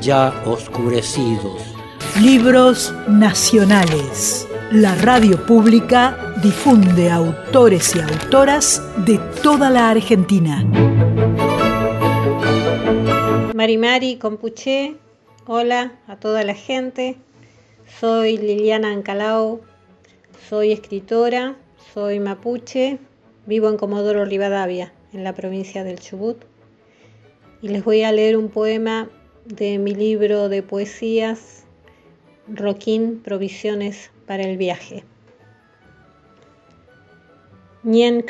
ya oscurecidos. Libros nacionales. La radio pública difunde autores y autoras de toda la Argentina. Marimari Compuché, hola a toda la gente. Soy Liliana Ancalao, soy escritora, soy mapuche, vivo en Comodoro Rivadavia, en la provincia del Chubut. Y les voy a leer un poema de mi libro de poesías, Roquín, Provisiones para el Viaje. Nien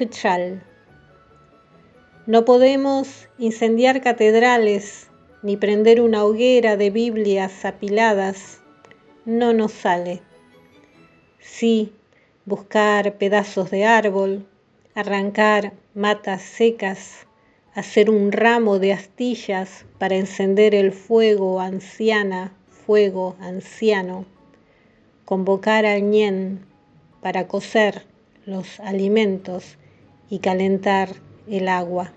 No podemos incendiar catedrales ni prender una hoguera de Biblias apiladas. No nos sale. Sí, buscar pedazos de árbol, arrancar matas secas, hacer un ramo de astillas para encender el fuego anciana, fuego anciano, convocar al ñen para cocer los alimentos y calentar el agua.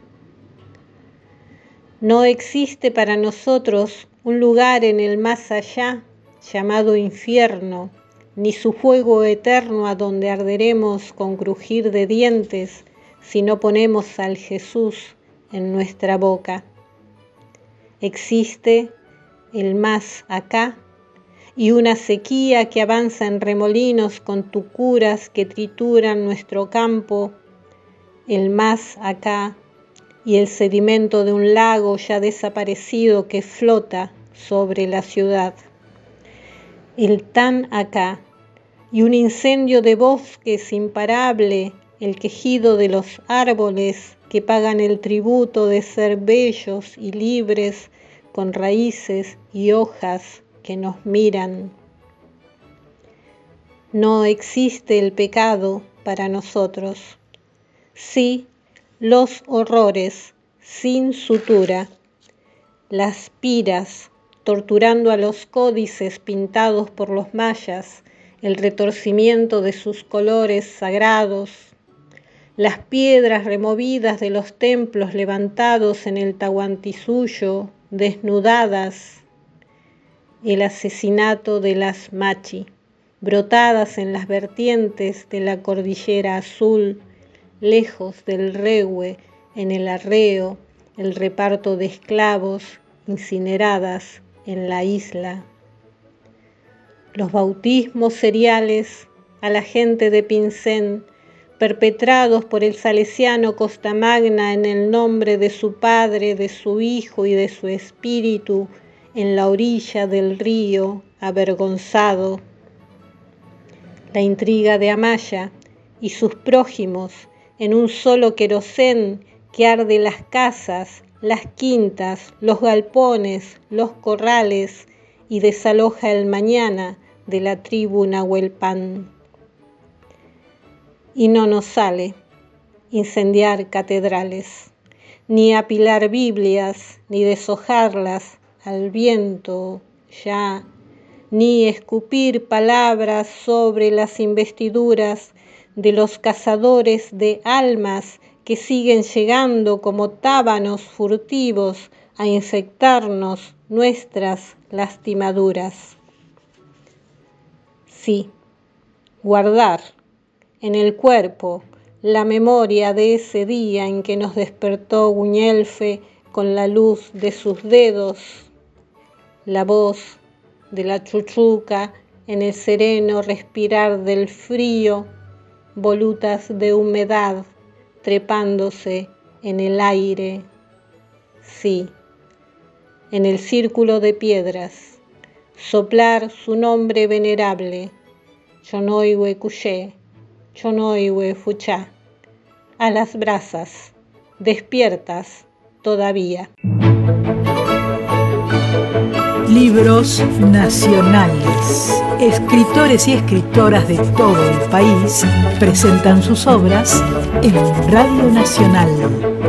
No existe para nosotros un lugar en el más allá llamado infierno, ni su fuego eterno a donde arderemos con crujir de dientes si no ponemos al Jesús en nuestra boca. Existe el más acá y una sequía que avanza en remolinos con tucuras que trituran nuestro campo, el más acá y el sedimento de un lago ya desaparecido que flota sobre la ciudad. El tan acá y un incendio de bosques imparable, el quejido de los árboles que pagan el tributo de ser bellos y libres con raíces y hojas que nos miran. No existe el pecado para nosotros, sí los horrores sin sutura, las piras torturando a los códices pintados por los mayas, el retorcimiento de sus colores sagrados, las piedras removidas de los templos levantados en el Tahuantinsuyo, desnudadas, el asesinato de las machi, brotadas en las vertientes de la cordillera azul, lejos del regue, en el arreo, el reparto de esclavos incineradas en la isla. Los bautismos seriales a la gente de Pincén, perpetrados por el salesiano Costamagna en el nombre de su Padre, de su Hijo y de su Espíritu, en la orilla del río, avergonzado. La intriga de Amaya y sus prójimos en un solo querosén que arde las casas, las quintas, los galpones, los corrales y desaloja el mañana de la tribu Nahuelpan y no nos sale incendiar catedrales, ni apilar Biblias, ni deshojarlas al viento ya, ni escupir palabras sobre las investiduras de los cazadores de almas que siguen llegando como tábanos furtivos a infectarnos nuestras lastimaduras. Sí, guardar en el cuerpo la memoria de ese día en que nos despertó Guñelfe con la luz de sus dedos, la voz de la chuchuca en el sereno respirar del frío, volutas de humedad trepándose en el aire, sí, en el círculo de piedras, soplar su nombre venerable, Yonoiwe Cuché, Chonoiwe Fuchá, a las brasas, despiertas todavía. Libros nacionales. Escritores y escritoras de todo el país presentan sus obras en Radio Nacional